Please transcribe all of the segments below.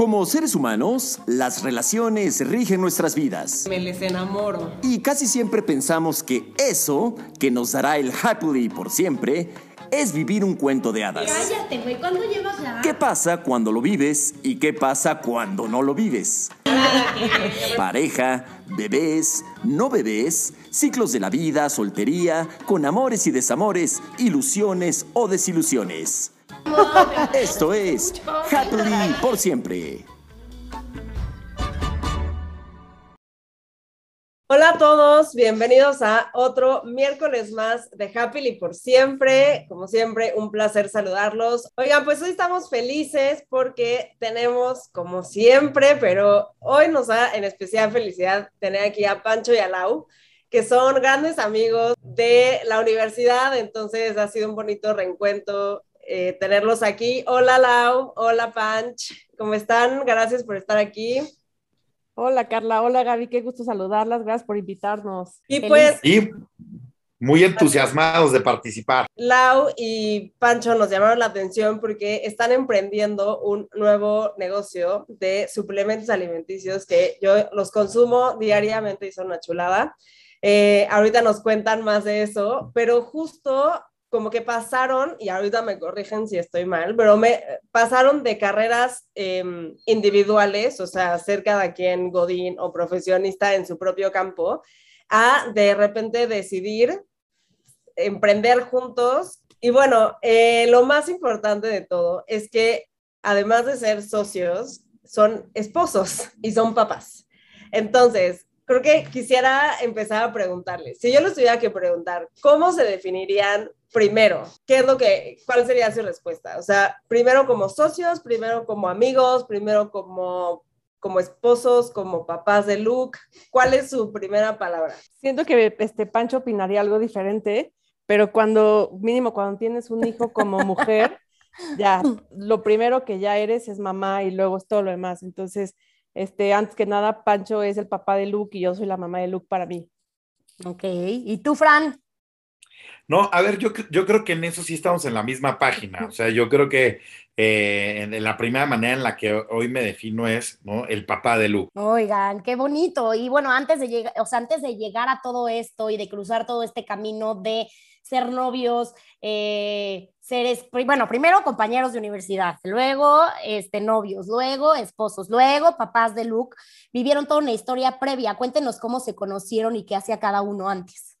Como seres humanos, las relaciones rigen nuestras vidas. Me les enamoro. Y casi siempre pensamos que eso, que nos dará el happily por siempre, es vivir un cuento de hadas. Cállate, güey, ¿cuándo llevas ya? ¿Qué pasa cuando lo vives y qué pasa cuando no lo vives? Pareja, bebés, no bebés, ciclos de la vida, soltería, con amores y desamores, ilusiones o desilusiones. Esto es Happily por siempre. Hola a todos, bienvenidos a otro miércoles más de Happily por siempre. Como siempre, un placer saludarlos. Oigan, pues hoy estamos felices porque tenemos, como siempre, pero hoy nos da en especial felicidad tener aquí a Pancho y a Lau que son grandes amigos de la universidad, entonces ha sido un bonito reencuentro eh, tenerlos aquí. Hola Lau, hola Panch, ¿cómo están? Gracias por estar aquí. Hola Carla, hola Gaby, qué gusto saludarlas, gracias por invitarnos. Y pues... Y muy entusiasmados de participar. Lau y Pancho nos llamaron la atención porque están emprendiendo un nuevo negocio de suplementos alimenticios que yo los consumo diariamente y son una chulada. Eh, ahorita nos cuentan más de eso, pero justo como que pasaron, y ahorita me corrigen si estoy mal, pero me pasaron de carreras em, individuales, o sea, ser cada quien godín o profesionista en su propio campo, a de repente decidir emprender juntos. Y bueno, eh, lo más importante de todo es que además de ser socios, son esposos y son papás. Entonces, creo que quisiera empezar a preguntarles, si yo les tuviera que preguntar, ¿cómo se definirían primero? ¿Qué es lo que, cuál sería su respuesta? O sea, primero como socios, primero como amigos, primero como como esposos, como papás de Luke. ¿Cuál es su primera palabra? Siento que este Pancho opinaría algo diferente, pero cuando, mínimo cuando tienes un hijo como mujer, ya, lo primero que ya eres es mamá y luego es todo lo demás. Entonces, este, antes que nada, Pancho es el papá de Luke y yo soy la mamá de Luke para mí. Ok, ¿y tú, Fran? No, a ver, yo, yo creo que en eso sí estamos en la misma página. O sea, yo creo que eh, en, la primera manera en la que hoy me defino es ¿no? el papá de Luke. Oigan, qué bonito. Y bueno, antes de llegar, o sea, antes de llegar a todo esto y de cruzar todo este camino de ser novios, eh, ser, bueno, primero compañeros de universidad, luego este, novios, luego esposos, luego papás de Luke, vivieron toda una historia previa. Cuéntenos cómo se conocieron y qué hacía cada uno antes.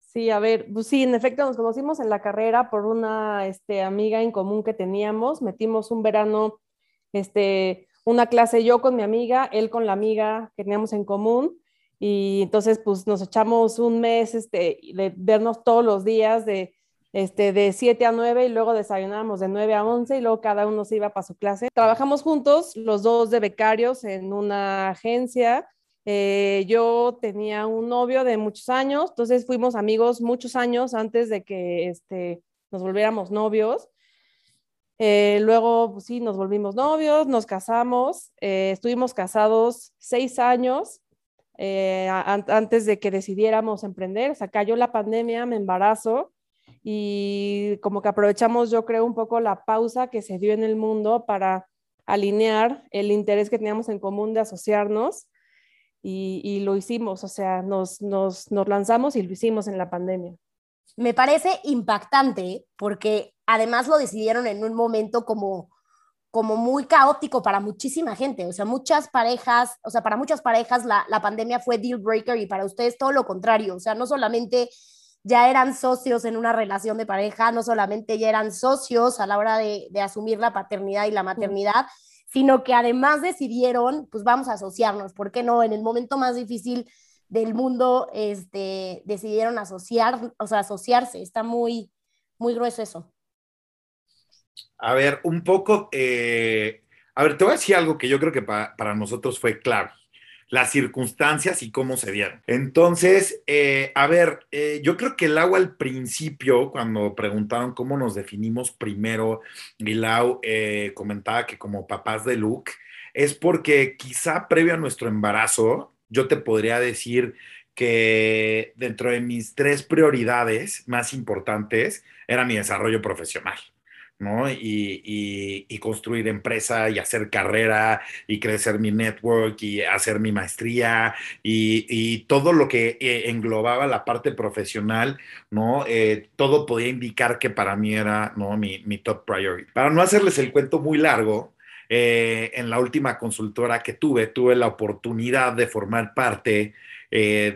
Sí, a ver, pues sí, en efecto nos conocimos en la carrera por una este, amiga en común que teníamos. Metimos un verano, este, una clase yo con mi amiga, él con la amiga que teníamos en común. Y entonces, pues nos echamos un mes este, de vernos todos los días de, este, de 7 a 9 y luego desayunábamos de 9 a 11 y luego cada uno se iba para su clase. Trabajamos juntos, los dos de becarios en una agencia eh, yo tenía un novio de muchos años, entonces fuimos amigos muchos años antes de que este, nos volviéramos novios. Eh, luego, pues sí, nos volvimos novios, nos casamos, eh, estuvimos casados seis años antes de que decidiéramos emprender. O sea, cayó la pandemia, me embarazo y como que aprovechamos, yo creo, un poco la pausa que se dio en el mundo para alinear el interés que teníamos en común de asociarnos y, lo hicimos, o sea, nos, nos, nos lanzamos y lo hicimos en la pandemia. Me parece impactante porque además lo decidieron en un momento como como muy caótico para muchísima gente, o sea, muchas parejas, o sea, para muchas parejas la, la, pandemia fue deal breaker y para ustedes todo lo contrario, o sea, no solamente ya eran socios en una relación de pareja, no solamente ya eran socios a la hora de, de asumir la paternidad y la maternidad, sino que además decidieron, pues vamos a asociarnos, ¿por qué no? En el momento más difícil del mundo, este, decidieron asociar, o sea, asociarse, está muy, muy grueso eso. A ver, un poco, eh, a ver, te voy a decir algo que yo creo que para nosotros fue clave las circunstancias y cómo se dieron. Entonces, eh, a ver, eh, yo creo que el agua al principio, cuando preguntaron cómo nos definimos primero, y Lau comentaba que como papás de Luke, es porque quizá previo a nuestro embarazo, yo te podría decir que dentro de mis tres prioridades más importantes era mi desarrollo profesional. Y, construir empresa y hacer carrera y crecer mi network y hacer mi maestría y, todo lo que eh, englobaba la parte profesional, ¿no? Eh, todo podía indicar que para mí era, ¿no? Mi, mi top priority. Para no hacerles el cuento muy largo, eh, en la última consultora que tuve, tuve la oportunidad de formar parte eh,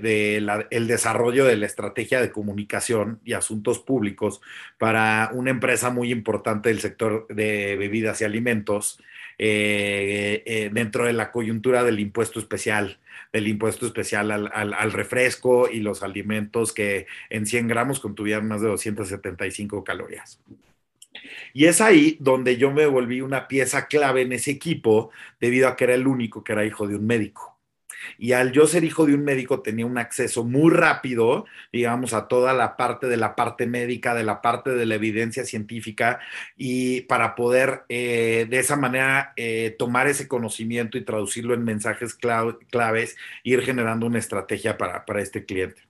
del desarrollo de la estrategia de comunicación y asuntos públicos para una empresa muy importante del sector de bebidas y alimentos eh, eh, dentro de la coyuntura del impuesto especial, del impuesto especial al, refresco y los alimentos que en 100 gramos contuvieran más de 275 calorías. Y es ahí donde yo me volví una pieza clave en ese equipo debido a que era el único que era hijo de un médico. Y al yo ser hijo de un médico tenía un acceso muy rápido, digamos, a toda la parte de la parte médica, de la parte de la evidencia científica, y para poder eh, de esa manera eh, tomar ese conocimiento y traducirlo en mensajes claves, ir generando una estrategia para, este cliente.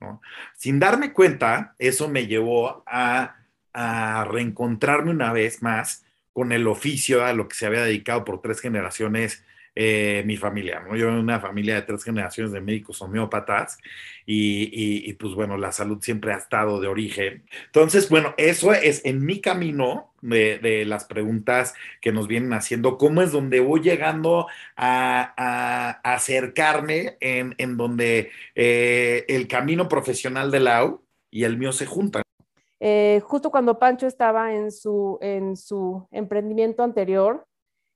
Sin darme cuenta, eso me llevó a, a reencontrarme una vez más con el oficio a lo que se había dedicado por tres generaciones eh, mi familia, ¿no? Yo en una familia de tres generaciones de médicos homeópatas y, pues bueno, la salud siempre ha estado de origen. Entonces, bueno, eso es en mi camino de, de las preguntas que nos vienen haciendo, cómo es donde voy llegando a, acercarme en, en donde eh, el camino profesional de Lau y el mío se juntan. Eh, justo cuando Pancho estaba en su, en su emprendimiento anterior,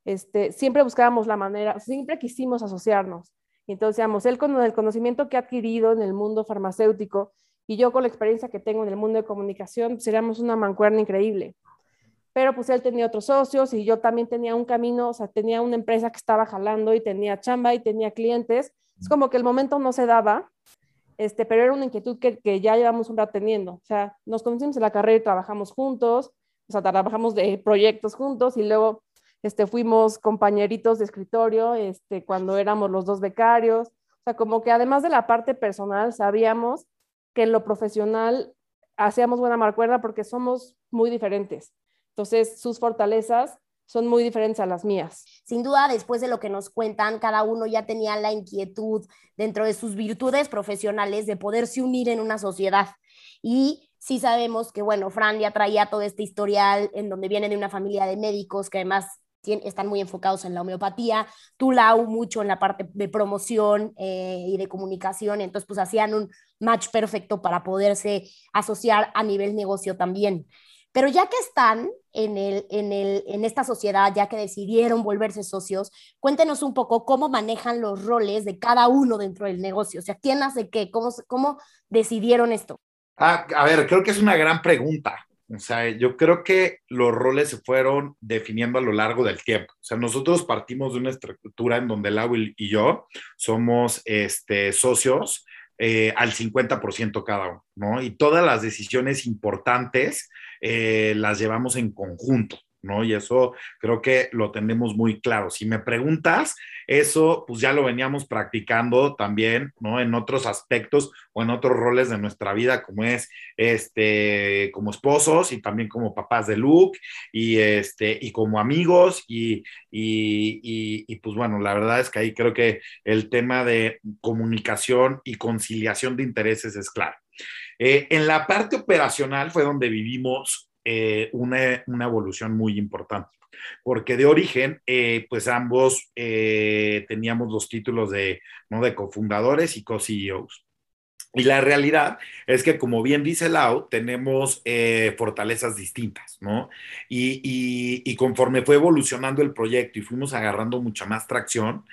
este, siempre buscábamos la manera, siempre quisimos asociarnos. Entonces, digamos, él con el conocimiento que ha adquirido en el mundo farmacéutico y yo con la experiencia que tengo en el mundo de comunicación, seríamos una mancuerna increíble. Pero pues él tenía otros socios y yo también tenía un camino, o sea, tenía una empresa que estaba jalando y tenía chamba y tenía clientes. Es como que el momento no se daba, este, pero era una inquietud que, que ya llevamos un rato teniendo. O sea, nos conocimos en la carrera y trabajamos juntos, o sea, trabajamos de proyectos juntos y luego este, fuimos compañeritos de escritorio este, cuando éramos los dos becarios. O sea, como que además de la parte personal, sabíamos que en lo profesional hacíamos buena marcuerda porque somos muy diferentes. Entonces, sus fortalezas son muy diferentes a las mías. Sin duda, después de lo que nos cuentan, cada uno ya tenía la inquietud dentro de sus virtudes profesionales de poderse unir en una sociedad. Y sí sabemos que, bueno, Fran ya traía todo este historial en donde viene de una familia de médicos que además están muy enfocados en la homeopatía, tú Lau mucho en la parte de promoción eh, y de comunicación, entonces pues hacían un match perfecto para poderse asociar a nivel negocio también. Pero ya que están en, el, en, el, en esta sociedad, ya que decidieron volverse socios, cuéntenos un poco cómo manejan los roles de cada uno dentro del negocio. O sea, ¿quién hace qué? ¿Cómo, cómo decidieron esto? Ah, a ver, creo que es una gran pregunta. O sea, yo creo que los roles se fueron definiendo a lo largo del tiempo. O sea, nosotros partimos de una estructura en donde Lau y yo somos este, socios eh, al 50% cada uno, ¿no? Y todas las decisiones importantes eh, las llevamos en conjunto. ¿No? Y eso creo que lo tenemos muy claro. Si me preguntas, eso pues ya lo veníamos practicando también, ¿no? En otros aspectos o en otros roles de nuestra vida, como es, este, como esposos y también como papás de Luke y, este, y como amigos y, y, pues bueno, la verdad es que ahí creo que el tema de comunicación y conciliación de intereses es claro. Eh, en la parte operacional fue donde vivimos eh, una, evolución muy importante, porque de origen, eh, pues ambos eh, teníamos los títulos de, ¿no? de cofundadores y co-CEOs. Y la realidad es que, como bien dice Lau, tenemos fortalezas distintas, ¿no? Y, y, conforme fue evolucionando el proyecto y fuimos agarrando mucha más tracción,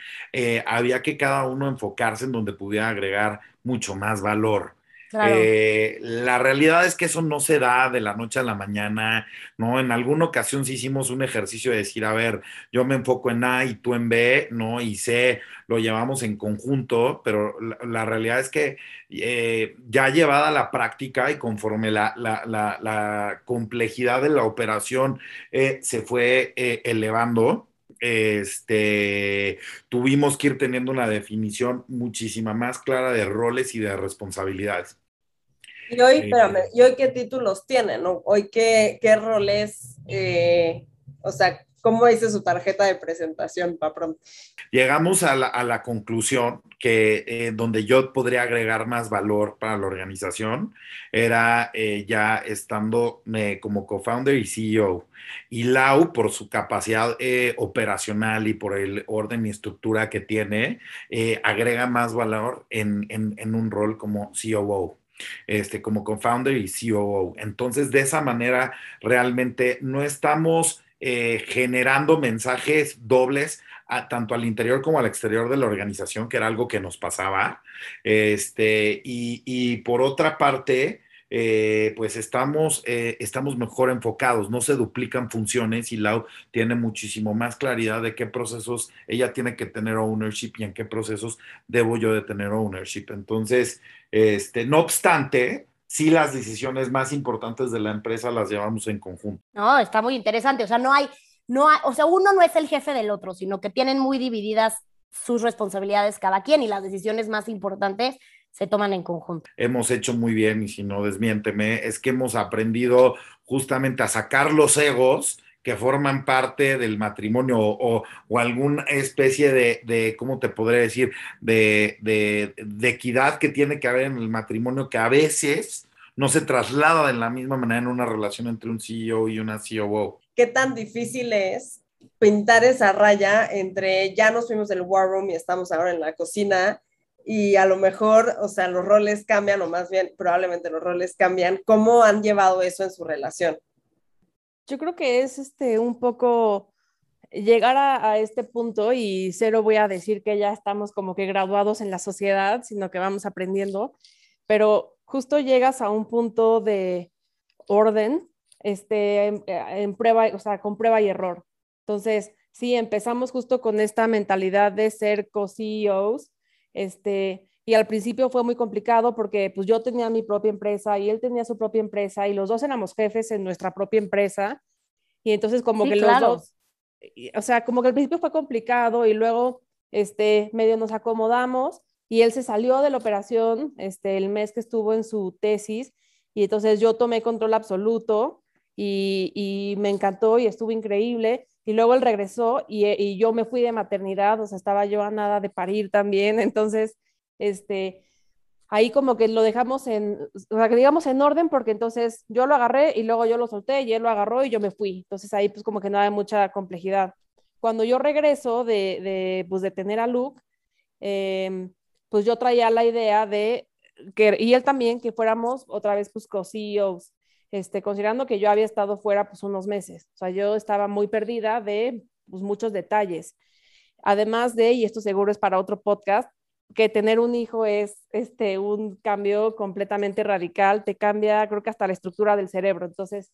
había que cada uno enfocarse en donde pudiera agregar mucho más valor eh, la realidad es que eso no se da de la noche a la mañana, ¿no? En alguna ocasión sí hicimos un ejercicio de decir, a ver, yo me enfoco en A y tú en B, ¿no? Y C lo llevamos en conjunto, pero la, realidad es que eh, ya llevada la práctica y conforme la, la complejidad de la operación eh, se fue elevando, este, tuvimos que ir teniendo una definición muchísima más clara de roles y de responsabilidades. Y hoy, espérame, ¿y hoy qué títulos tienen? ¿Hoy qué, qué roles, eh, o sea, ¿Cómo dice su tarjeta de presentación para pronto? Llegamos a la, conclusión que eh, donde yo podría agregar más valor para la organización era eh, ya estando eh, como co-founder y CEO. Y Lau, por su capacidad operacional y por el orden y estructura que tiene, agrega más valor en, en un rol como COO este, como co-founder y COO. Entonces, de esa manera, realmente no estamos eh, generando mensajes dobles tanto al interior como al exterior de la organización, que era algo que nos pasaba. Este, y, por otra parte, eh, pues estamos, eh, estamos mejor enfocados, no se duplican funciones y Lau tiene muchísimo más claridad de qué procesos ella tiene que tener ownership y en qué procesos debo yo de tener ownership. Entonces, este, no obstante, sí las decisiones más importantes de la empresa las llevamos en conjunto. No, está muy interesante. O sea, no hay, no o sea, uno no es el jefe del otro, sino que tienen muy divididas sus responsabilidades cada quien y las decisiones más importantes se toman en conjunto. Hemos hecho muy bien, y si no, desmiénteme, es que hemos aprendido justamente a sacar los egos que forman parte del matrimonio o, alguna especie de, ¿cómo te podría decir?, de, de, equidad que tiene que haber en el matrimonio que a veces no se traslada de la misma manera en una relación entre un CEO y una COO. ¿Qué tan difícil es pintar esa raya entre ya nos fuimos del war room y estamos ahora en la cocina y a lo mejor, o sea, los roles cambian o más bien probablemente los roles cambian? ¿Cómo han llevado eso en su relación? Yo creo que es este un poco llegar a, este punto y cero voy a decir que ya estamos como que graduados en la sociedad, sino que vamos aprendiendo, pero justo llegas a un punto de orden, este, en, prueba, o sea, con prueba y error. Entonces, sí, empezamos justo con esta mentalidad de ser co-CEOs, este, y al principio fue muy complicado porque pues yo tenía mi propia empresa y él tenía su propia empresa y los dos éramos jefes en nuestra propia empresa. Y entonces como que los dos, o sea, como que al principio fue complicado y luego este medio nos acomodamos y él se salió de la operación este el mes que estuvo en su tesis y entonces yo tomé control absoluto y, me encantó y estuvo increíble y luego él regresó y, y yo me fui de maternidad, o sea, estaba yo a nada de parir también, entonces este, ahí como que lo dejamos en, en orden, porque entonces yo lo agarré y luego yo lo solté y él lo agarró y yo me fui. Entonces ahí pues como que no hay mucha complejidad. Cuando yo regreso de, de, pues, de tener a Luke, em, pues yo traía la idea de que, y él también, que fuéramos otra vez pues co-CEOs, este, considerando que yo había estado fuera pues unos meses. O sea, yo estaba muy perdida de pues, muchos detalles. Además de, y esto seguro es para otro podcast, que tener un hijo es este, un cambio completamente radical, te cambia, creo que hasta la estructura del cerebro. Entonces,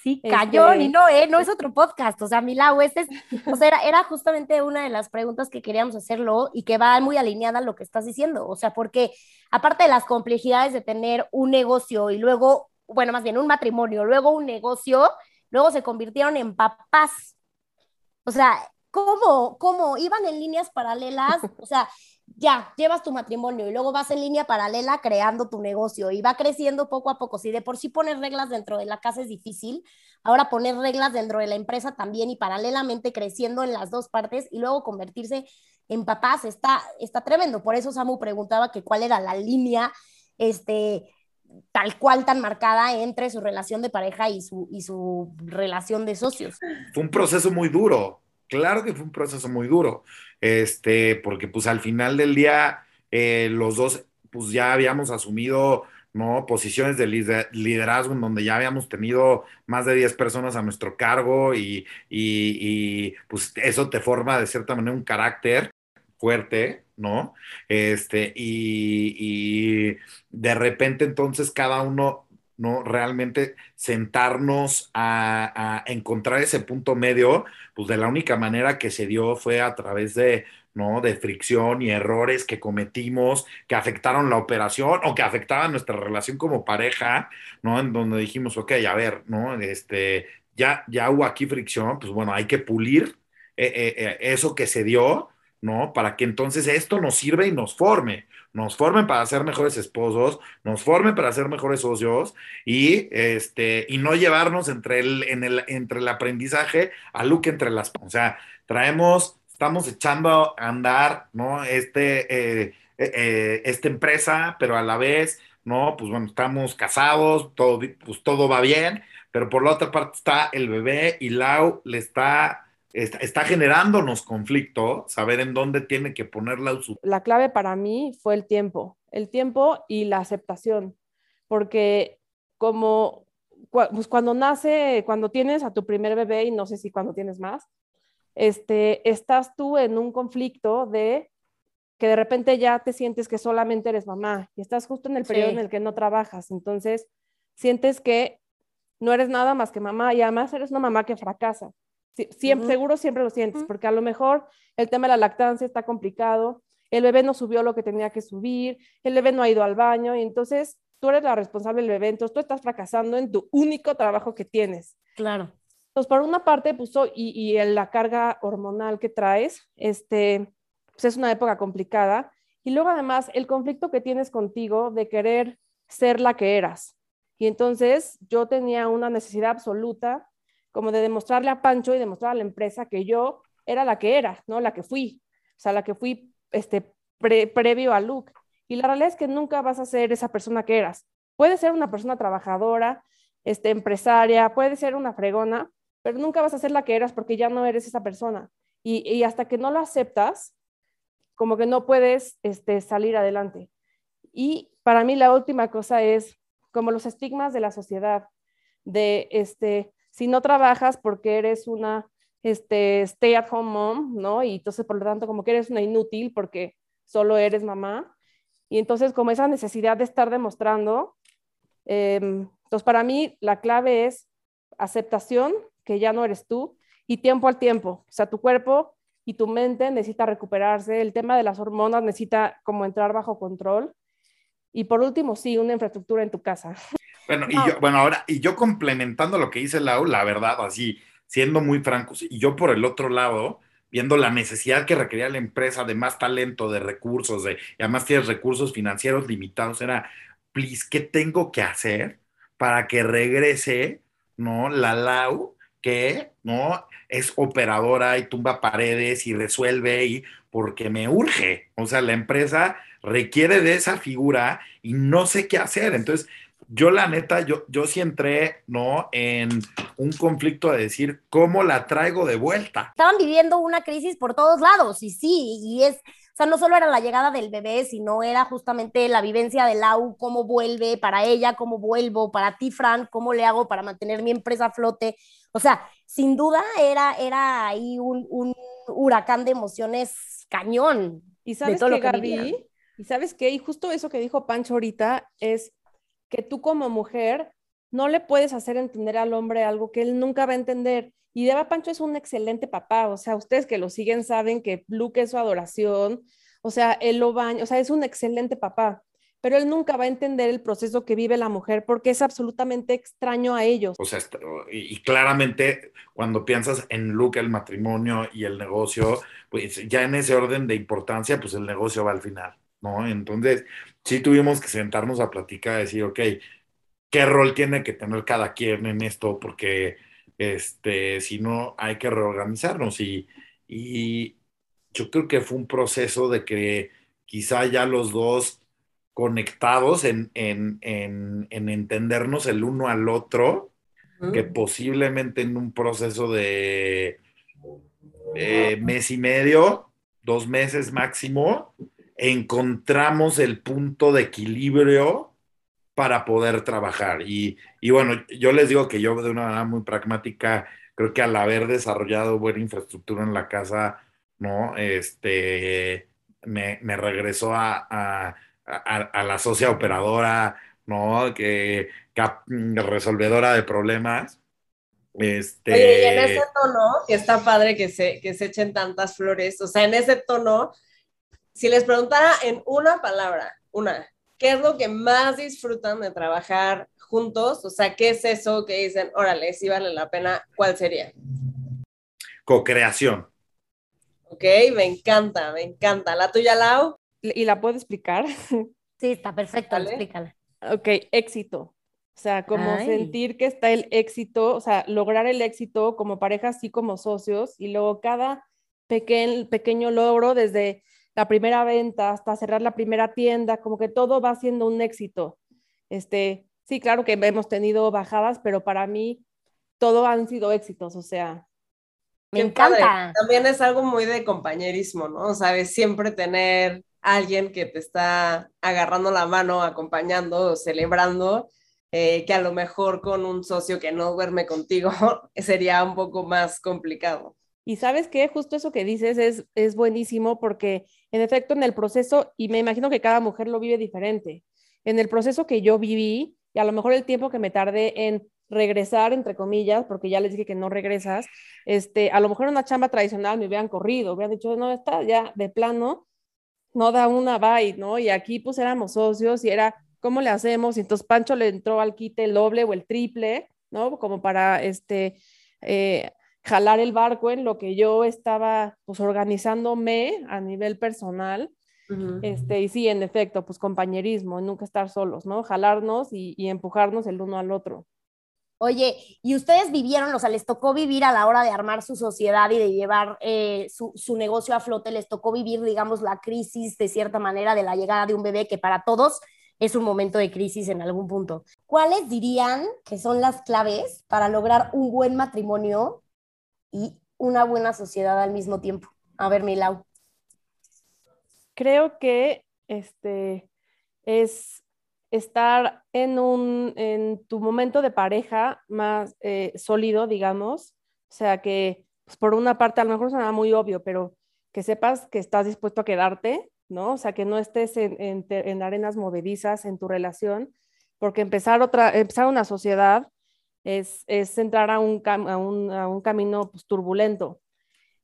Sí, cayó, y no, ¿eh? No es otro podcast, o sea, Milau, este es, o sea, era, era, justamente una de las preguntas que queríamos hacerlo y que va muy alineada a lo que estás diciendo, o sea, porque aparte de las complejidades de tener un negocio y luego, bueno, más bien un matrimonio, luego un negocio, luego se convirtieron en papás. O sea, ¿cómo? ¿Cómo? ¿Iban en líneas paralelas? O sea, ya, llevas tu matrimonio y luego vas en línea paralela creando tu negocio y va creciendo poco a poco. Si de por sí poner reglas dentro de la casa es difícil, ahora poner reglas dentro de la empresa también y paralelamente creciendo en las dos partes y luego convertirse en papás está, está tremendo. Por eso Samu preguntaba que cuál era la línea este, tal cual tan marcada entre su relación de pareja y su, y su relación de socios. Fue un proceso muy duro, claro que fue un proceso muy duro, este, porque pues al final del día eh, los dos pues ya habíamos asumido ¿no? Posiciones de liderazgo en donde ya habíamos tenido más de 10 personas a nuestro cargo y, y, pues eso te forma de cierta manera un carácter fuerte, ¿no? Este, y, y de repente entonces cada uno ¿no? Realmente sentarnos a, encontrar ese punto medio, pues de la única manera que se dio fue a través de, ¿no? De fricción y errores que cometimos, que afectaron la operación o que afectaban nuestra relación como pareja, ¿no? En donde dijimos, ok, a ver, ¿no? Este, ya, ya hubo aquí fricción, pues bueno, hay que pulir eh, eh, eh, eso que se dio ¿no? Para que entonces esto nos sirva y nos forme, nos formen para ser mejores esposos, nos formen para ser mejores socios y, este, y no llevarnos entre el, en el, entre el aprendizaje a Luke entre las... O sea, traemos, estamos echando a andar, ¿no? Este, eh, eh, esta empresa, pero a la vez, ¿no? Pues bueno, estamos casados, todo, pues todo va bien, pero por la otra parte está el bebé y Lau le está está, generándonos conflicto, saber en dónde tiene que ponerla. Su... La clave para mí fue el tiempo, el tiempo y la aceptación, porque como pues cuando nace, cuando tienes a tu primer bebé y no sé si cuando tienes más, este, estás tú en un conflicto de que de repente ya te sientes que solamente eres mamá y estás justo en el periodo en el que no trabajas, entonces sientes que no eres nada más que mamá y además eres una mamá que fracasa siempre, Seguro siempre lo sientes, porque a lo mejor el tema de la lactancia está complicado, el bebé no subió lo que tenía que subir, el bebé no ha ido al baño, y entonces tú eres la responsable del bebé, entonces tú estás fracasando en tu único trabajo que tienes. Claro. Entonces, por una parte, pues, y, y la carga hormonal que traes, este, pues es una época complicada. Y luego, además, el conflicto que tienes contigo de querer ser la que eras. Y entonces yo tenía una necesidad absoluta como de demostrarle a Pancho y demostrar a la empresa que yo era la que era, ¿no? La que fui, o sea, la que fui este, previo a Luke. Y la realidad es que nunca vas a ser esa persona que eras. Puedes ser una persona trabajadora, este, empresaria, puedes ser una fregona, pero nunca vas a ser la que eras porque ya no eres esa persona. Y, y hasta que no lo aceptas, como que no puedes este, salir adelante. Y para mí la última cosa es como los estigmas de la sociedad, de este, si no trabajas porque eres una este, stay at home mom, ¿no? Y entonces, por lo tanto, como que eres una inútil porque solo eres mamá. Y entonces, como esa necesidad de estar demostrando, em, entonces para mí la clave es aceptación, que ya no eres tú, y tiempo al tiempo. O sea, tu cuerpo y tu mente necesita recuperarse, el tema de las hormonas necesita como entrar bajo control. Y por último, sí, una infraestructura en tu casa. Bueno, y yo, bueno, ahora, y yo complementando lo que dice Lau, la verdad, así, siendo muy francos, y yo por el otro lado, viendo la necesidad que requería la empresa de más talento, de recursos, de, y además tienes recursos financieros limitados, era, please, ¿qué tengo que hacer para que regrese, ¿no? La Lau, que, ¿no? Es operadora y tumba paredes y resuelve y porque me urge, o sea, la empresa requiere de esa figura y no sé qué hacer. Entonces, yo la neta, yo, yo sí entré, ¿no? En un conflicto de decir, ¿cómo la traigo de vuelta? Estaban viviendo una crisis por todos lados y sí, y es, o sea, no solo era la llegada del bebé, sino era justamente la vivencia de Lau, cómo vuelve para ella, cómo vuelvo, para ti, Fran, cómo le hago para mantener mi empresa a flote. O sea, sin duda era, era ahí un, un huracán de emociones cañón. Y sabes qué, Gaby, y sabes qué, y justo eso que dijo Pancho ahorita es que tú como mujer no le puedes hacer entender al hombre algo que él nunca va a entender. Y Deva Pancho es un excelente papá, o sea, ustedes que lo siguen saben que Luke es su adoración, o sea, él lo baña, o sea, es un excelente papá, pero él nunca va a entender el proceso que vive la mujer porque es absolutamente extraño a ellos. O sea, y, claramente cuando piensas en Luke, el matrimonio y el negocio, pues ya en ese orden de importancia, pues el negocio va al final, ¿no? Entonces, sí tuvimos que sentarnos a platicar, decir, ok, ¿qué rol tiene que tener cada quien en esto? Porque este, si no, hay que reorganizarnos. Y, y yo creo que fue un proceso de que quizá ya los dos conectados en, en, en, en entendernos el uno al otro, que posiblemente en un proceso de eh, mes y medio, dos meses máximo, encontramos el punto de equilibrio para poder trabajar. Y, bueno, yo les digo que yo de una manera muy pragmática, creo que al haber desarrollado buena infraestructura en la casa, ¿no? Este, me, regresó a, la socia operadora, ¿no? Que, resolvedora de problemas. Este... Oye, y en ese tono, que está padre que se, que se echen tantas flores, o sea, en ese tono, si les preguntara en una palabra, una, ¿qué es lo que más disfrutan de trabajar juntos? O sea, ¿qué es eso que dicen, órale, si vale la pena? ¿Cuál sería? Co-creación. Ok, me encanta, me encanta. ¿La tuya, Lau? ¿Y la puedo explicar? Sí, está perfecto, explícala. Ok, éxito. O sea, como Ay. sentir que está el éxito, o sea, lograr el éxito como pareja, así como socios, y luego cada pequeño, pequeño logro, desde la primera venta hasta cerrar la primera tienda, como que todo va siendo un éxito. Este, sí, claro que hemos tenido bajadas, pero para mí todo han sido éxitos, o sea, Me Qué padre. encanta. También es algo muy de compañerismo, ¿no? De siempre tener alguien que te está agarrando la mano, acompañando, celebrando, eh, que a lo mejor con un socio que no duerme contigo sería un poco más complicado. Y sabes qué, justo eso que dices es, es buenísimo porque en efecto en el proceso, y me imagino que cada mujer lo vive diferente, en el proceso que yo viví, y a lo mejor el tiempo que me tardé en regresar, entre comillas, porque ya les dije que no regresas, este, a lo mejor una chamba tradicional me hubieran corrido, hubieran dicho, no, está ya de plano, no da una bye, ¿no? Y aquí pues éramos socios y era, ¿cómo le hacemos? Y entonces Pancho le entró al quite el doble o el triple, ¿no? Como para, este, eh, jalar el barco en lo que yo estaba pues organizándome a nivel personal. Este, y sí, en efecto, pues compañerismo, nunca estar solos, ¿no? Jalarnos y, y empujarnos el uno al otro. Oye, ¿y ustedes vivieron, o sea, les tocó vivir a la hora de armar su sociedad y de llevar eh, su, su negocio a flote, les tocó vivir, digamos, la crisis de cierta manera de la llegada de un bebé que para todos es un momento de crisis en algún punto. ¿Cuáles dirían que son las claves para lograr un buen matrimonio y una buena sociedad al mismo tiempo? A ver, Milau. Creo que este es estar en, un, en tu momento de pareja más eh, sólido, digamos. O sea, que pues, por una parte a lo mejor suena muy obvio, pero que sepas que estás dispuesto a quedarte, ¿no? O sea, que no estés en, en, en arenas movedizas en tu relación, porque empezar, otra, empezar una sociedad es, es entrar a un, cam, a un, a un camino pues, turbulento.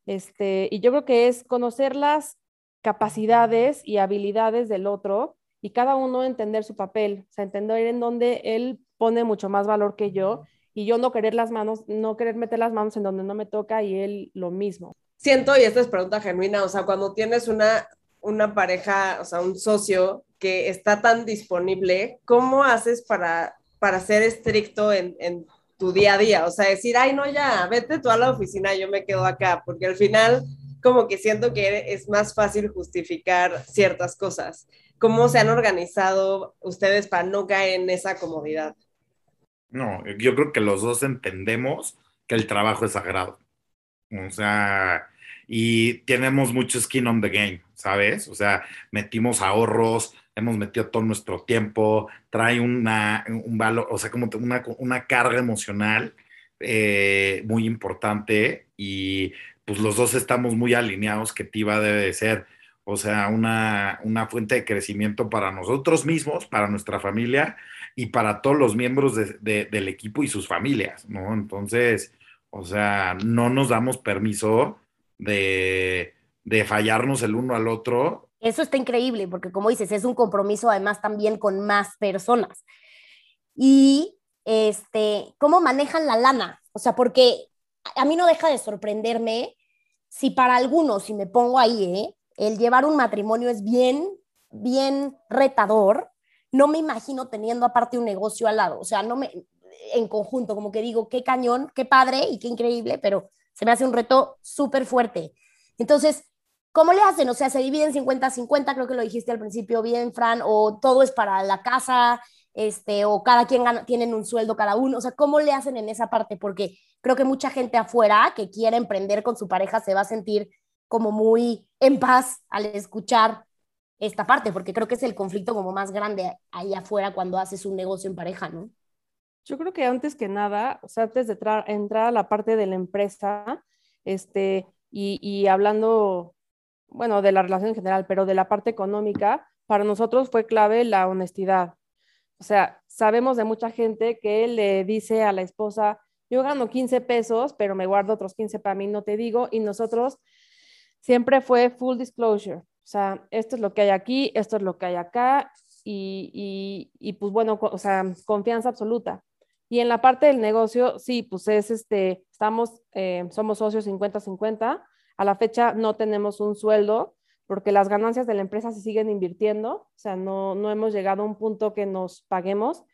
Este, y yo creo que es conocer las capacidades y habilidades del otro y cada uno entender su papel, o sea, entender en dónde él pone mucho más valor que yo y yo no querer las manos, no querer meter las manos en donde no me toca y él lo mismo. Siento, y esta es pregunta genuina, o sea, cuando tienes una, una pareja, o sea, un socio que está tan disponible, ¿cómo haces para, para ser estricto en, tu día a día? O sea, decir, ay, no, ya, vete tú a la oficina, yo me quedo acá, porque al final como que siento que es más fácil justificar ciertas cosas. ¿Cómo se han organizado ustedes para no caer en esa comodidad? No, yo creo que los dos entendemos que el trabajo es sagrado. O sea, y tenemos mucho skin on the game, ¿sabes? O sea, metimos ahorros, hemos metido todo nuestro tiempo, trae una, un valor, o sea, como una, una carga emocional eh, muy importante y pues los dos estamos muy alineados que TIVA debe de ser, o sea, una, una fuente de crecimiento para nosotros mismos, para nuestra familia y para todos los miembros de, de, del equipo y sus familias, ¿no? Entonces, o sea, no nos damos permiso de, de fallarnos el uno al otro. Eso está increíble, porque como dices, es un compromiso además también con más personas. Y este, ¿cómo manejan la lana? O sea, porque a mí no deja de sorprenderme si para algunos, si me pongo ahí, ¿eh? el llevar un matrimonio es bien, bien retador, no me imagino teniendo aparte un negocio al lado, o sea, no me, en conjunto, como que digo, qué cañón, qué padre y qué increíble, pero se me hace un reto súper fuerte. Entonces, ¿cómo le hacen? O sea, se dividen 50-50, creo que lo dijiste al principio bien, Fran, o todo es para la casa, este, o cada quien gana, tienen un sueldo cada uno, o sea, ¿cómo le hacen en esa parte? Porque creo que mucha gente afuera que quiere emprender con su pareja se va a sentir como muy en paz al escuchar esta parte, porque creo que es el conflicto como más grande ahí afuera cuando haces un negocio en pareja, ¿no? Yo creo que antes que nada, o sea, antes de entrar a la parte de la empresa, este, y, y hablando, bueno, de la relación en general, pero de la parte económica, para nosotros fue clave la honestidad. O sea, sabemos de mucha gente que le dice a la esposa, yo gano 15 pesos, pero me guardo otros 15 para mí, no te digo, y nosotros siempre fue full disclosure. O sea, esto es lo que hay aquí, esto es lo que hay acá, y, y, pues bueno, o sea, confianza absoluta. Y en la parte del negocio, sí, pues es este, estamos, eh, somos socios 50-50. A la fecha no tenemos un sueldo porque las ganancias de la empresa se siguen invirtiendo, o sea, no, no hemos llegado a un punto que nos paguemos,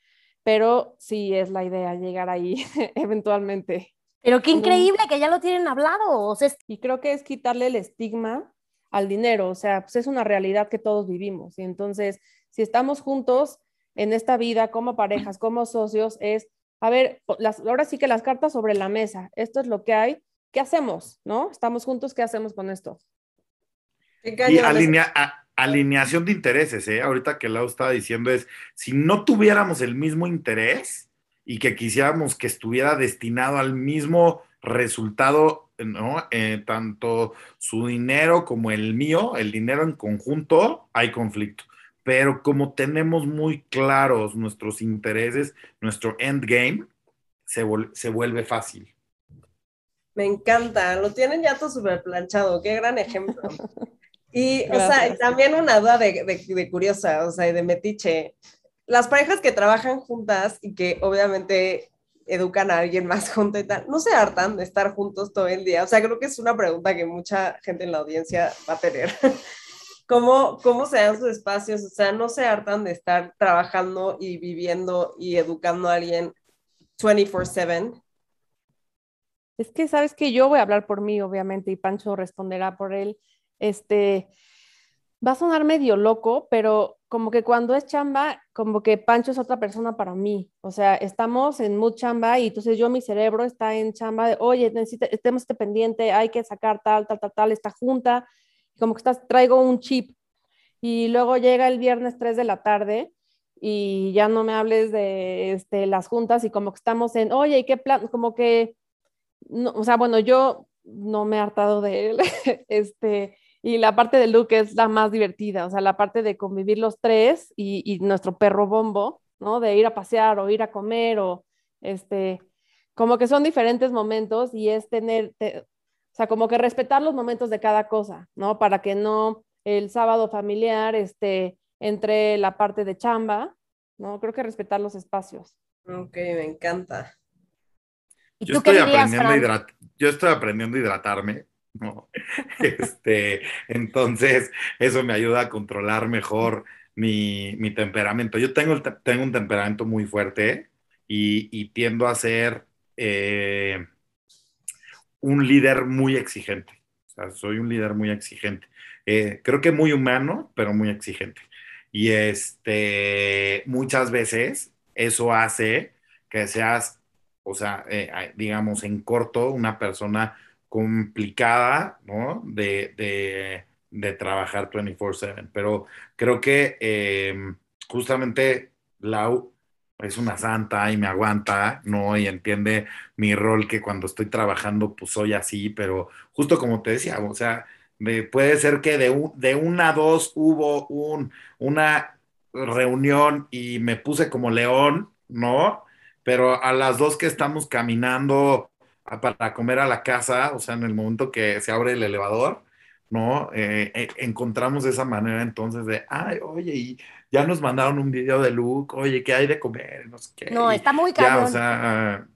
pero sí es la idea llegar ahí eventualmente. Pero qué increíble que ya lo tienen hablado. O sea, y creo que es quitarle el estigma al dinero, o sea, pues es una realidad que todos vivimos. Y entonces, si estamos juntos en esta vida como parejas, como socios, es, a ver, las, ahora sí que las cartas sobre la mesa, esto es lo que hay, ¿qué hacemos? ¿No? Estamos juntos, ¿qué hacemos con esto? Y alineación de intereses, ¿eh? Ahorita que Lau estaba diciendo es, si no tuviéramos el mismo interés y que quisiéramos que estuviera destinado al mismo resultado, ¿no? Eh, tanto su dinero como el mío, el dinero en conjunto, hay conflicto. Pero como tenemos muy claros nuestros intereses, nuestro endgame, se, se vuelve fácil. Me encanta, lo tienen ya todo súper planchado, qué gran ejemplo. Y, o sea, también una duda de, de, curiosa, o sea, de metiche. Las parejas que trabajan juntas y que obviamente educan a alguien más junto y tal, ¿no se hartan de estar juntos todo el día? O sea, creo que es una pregunta que mucha gente en la audiencia va a tener. ¿Cómo, cómo se dan sus espacios? O sea, ¿no se hartan de estar trabajando y viviendo y educando a alguien 24/7? Es que sabes que yo voy a hablar por mí, obviamente, y Pancho responderá por él este, va a sonar medio loco, pero como que cuando es chamba, como que Pancho es otra persona para mí. O sea, estamos en mucha chamba y entonces yo, mi cerebro está en chamba de, oye, necesita, este pendiente, hay que sacar tal, tal, tal, tal, esta junta. Como que estás, traigo un chip. Y luego llega el viernes 3 de la tarde y ya no me hables de este, las juntas y como que estamos en, oye, ¿y qué plan? Como que, no, o sea, bueno, yo no me he hartado de él. este, y la parte de Luke es la más divertida, o sea, la parte de convivir los tres y, nuestro perro bombo, ¿no? De ir a pasear o ir a comer o este, como que son diferentes momentos y es tener, o sea, como que respetar los momentos de cada cosa, ¿no? Para que no el sábado familiar este, entre la parte de chamba, ¿no? Creo que respetar los espacios. Ok, me encanta. Yo, estoy aprendiendo yo estoy aprendiendo a hidratarme ¿no? Este, entonces, eso me ayuda a controlar mejor mi, temperamento. Yo tengo, tengo un temperamento muy fuerte y, tiendo a ser eh, un líder muy exigente. soy un líder muy exigente. Eh, creo que muy humano, pero muy exigente. Y este, muchas veces eso hace que seas, o sea, eh, digamos, en corto, una persona complicada, ¿no? De, trabajar 24/7, pero creo que em, justamente Lau es una santa y me aguanta, ¿no? Y entiende mi rol que cuando estoy trabajando, pues soy así, pero justo como te decía, o sea, puede ser que de, de una a dos hubo un, una reunión y me puse como león, ¿no? Pero a las dos que estamos caminando para comer a la casa, o sea, en el momento que se abre el elevador, ¿no? Eh, eh, encontramos esa manera entonces de, ay, oye, y ya nos mandaron un video de Luke, oye, ¿qué hay de comer? No sé qué. No, está muy caro. Ya, o sea,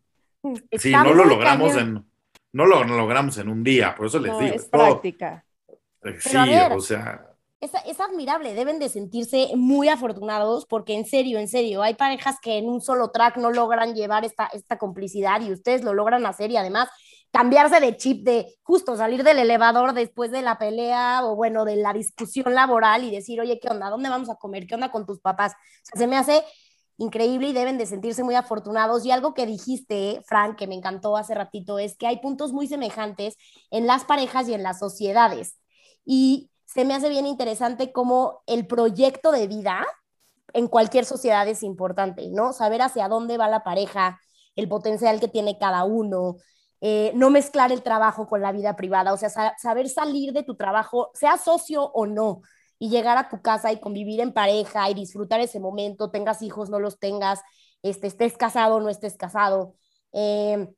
sí, no lo logramos en, no lo logramos en un día, por eso les digo. Es práctica. sí, o sea es, admirable, deben de sentirse muy afortunados porque en serio, en serio, hay parejas que en un solo track no logran llevar esta, esta complicidad y ustedes lo logran hacer y además cambiarse de chip de justo salir del elevador después de la pelea o bueno, de la discusión laboral y decir, oye, ¿qué onda? ¿Dónde vamos a comer? ¿Qué onda con tus papás? se me hace increíble y deben de sentirse muy afortunados. Y algo que dijiste, Frank, que me encantó hace ratito, es que hay puntos muy semejantes en las parejas y en las sociedades. Y se me hace bien interesante cómo el proyecto de vida en cualquier sociedad es importante, ¿no? Saber hacia dónde va la pareja, el potencial que tiene cada uno, eh, no mezclar el trabajo con la vida privada, o sea, saber salir de tu trabajo, sea socio o no, y llegar a tu casa y convivir en pareja y disfrutar ese momento, tengas hijos, no los tengas, este, estés casado o no estés casado, eh,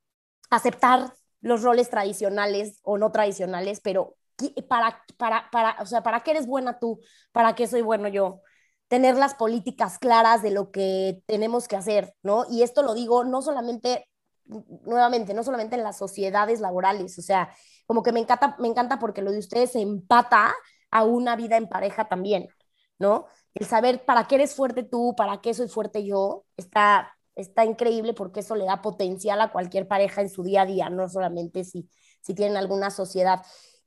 aceptar los roles tradicionales o no tradicionales, pero para, para, para, o sea, ¿para qué eres buena tú? ¿Para qué soy bueno yo? Tener las políticas claras de lo que tenemos que hacer, ¿no? Y esto lo digo no solamente nuevamente, no solamente en las sociedades laborales, o sea, como que me encanta, me encanta porque lo de ustedes se empata a una vida en pareja también, ¿no? El saber para qué eres fuerte tú, para qué soy fuerte yo, está, está increíble porque eso le da potencial a cualquier pareja en su día a día, no solamente si, si tienen alguna sociedad.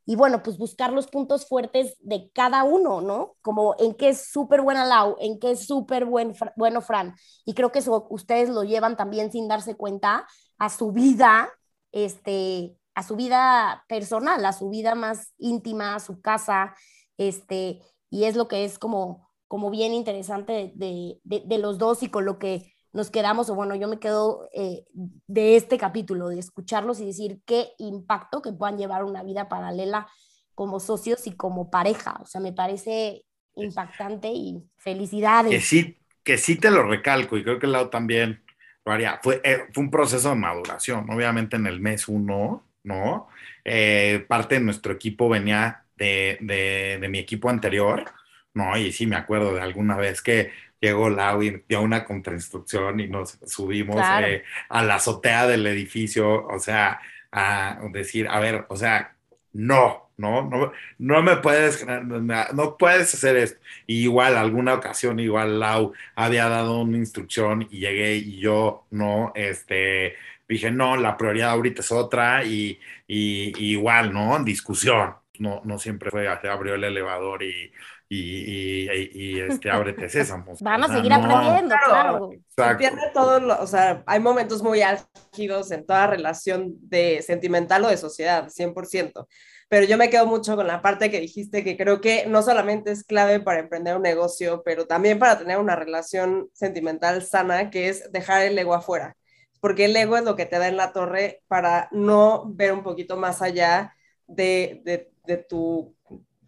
Y bueno, pues buscar los puntos fuertes de cada uno, ¿no? Como en qué es súper buena Lau, en qué es súper buen, bueno Fran. Y creo que eso ustedes lo llevan también sin darse cuenta a su vida, este, a su vida personal, a su vida más íntima, a su casa, este, y es lo que es como, como bien interesante de, de, de los dos y con lo que nos quedamos, o bueno, yo me quedo eh, de este capítulo, de escucharlos y decir qué impacto que puedan llevar una vida paralela como socios y como pareja. O sea, me parece impactante y felicidades. Que sí, que sí te lo recalco y creo que el lado también lo haría. Fue, eh, fue un proceso de maduración, obviamente en el mes uno, ¿no? Eh, parte de nuestro equipo venía de, de, de mi equipo anterior, ¿no? Y sí me acuerdo de alguna vez que llegó Lau y dio una contrainstrucción y nos subimos claro. eh, a la azotea del edificio, o sea, a decir, a ver, o sea, no, no, no, no me puedes, no puedes hacer esto. Y igual, alguna ocasión, igual Lau había dado una instrucción y llegué y yo no, este, dije, no, la prioridad ahorita es otra y, y, y igual, ¿no? Discusión. No, no siempre fue, se abrió el elevador y, y, y, y, este, ábrete sésamo. Van a o sea, seguir no. aprendiendo, claro. Entiende todo, lo, o sea, hay momentos muy álgidos en toda relación de sentimental o de sociedad, 100%. Pero yo me quedo mucho con la parte que dijiste, que creo que no solamente es clave para emprender un negocio, pero también para tener una relación sentimental sana, que es dejar el ego afuera. Porque el ego es lo que te da en la torre para no ver un poquito más allá de, de, de tu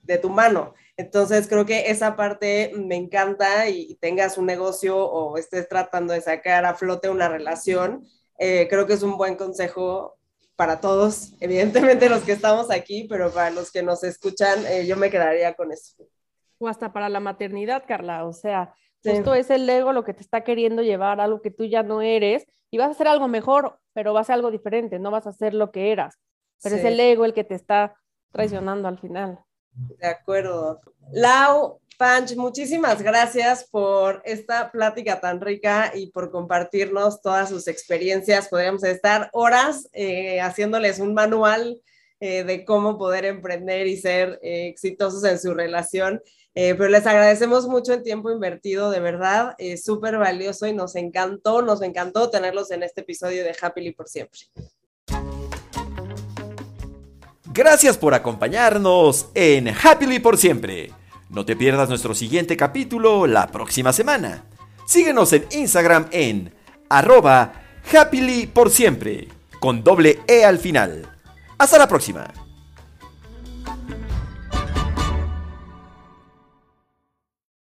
de tu mano. Entonces creo que esa parte me encanta y tengas un negocio o estés tratando de sacar a flote una relación, eh, creo que es un buen consejo para todos, evidentemente los que estamos aquí, pero para los que nos escuchan, eh, yo me quedaría con eso. O hasta para la maternidad, Carla, o sea, sí. esto es el ego lo que te está queriendo llevar a algo que tú ya no eres y vas a hacer algo mejor, pero va a ser algo diferente, no vas a hacer lo que eras, pero sí. es el ego el que te está traicionando al final. De acuerdo. Lau, Panch, muchísimas gracias por esta plática tan rica y por compartirnos todas sus experiencias. Podríamos estar horas eh, haciéndoles un manual eh, de cómo poder emprender y ser eh, exitosos en su relación. pero les agradecemos mucho el tiempo invertido, de verdad, es súper valioso y nos encantó, nos encantó tenerlos en este episodio de Happily por siempre. Gracias por acompañarnos en Happily por siempre. No te pierdas nuestro siguiente capítulo la próxima semana. Síguenos en Instagram en arroba happily por siempre, con doble E al final. Hasta la próxima.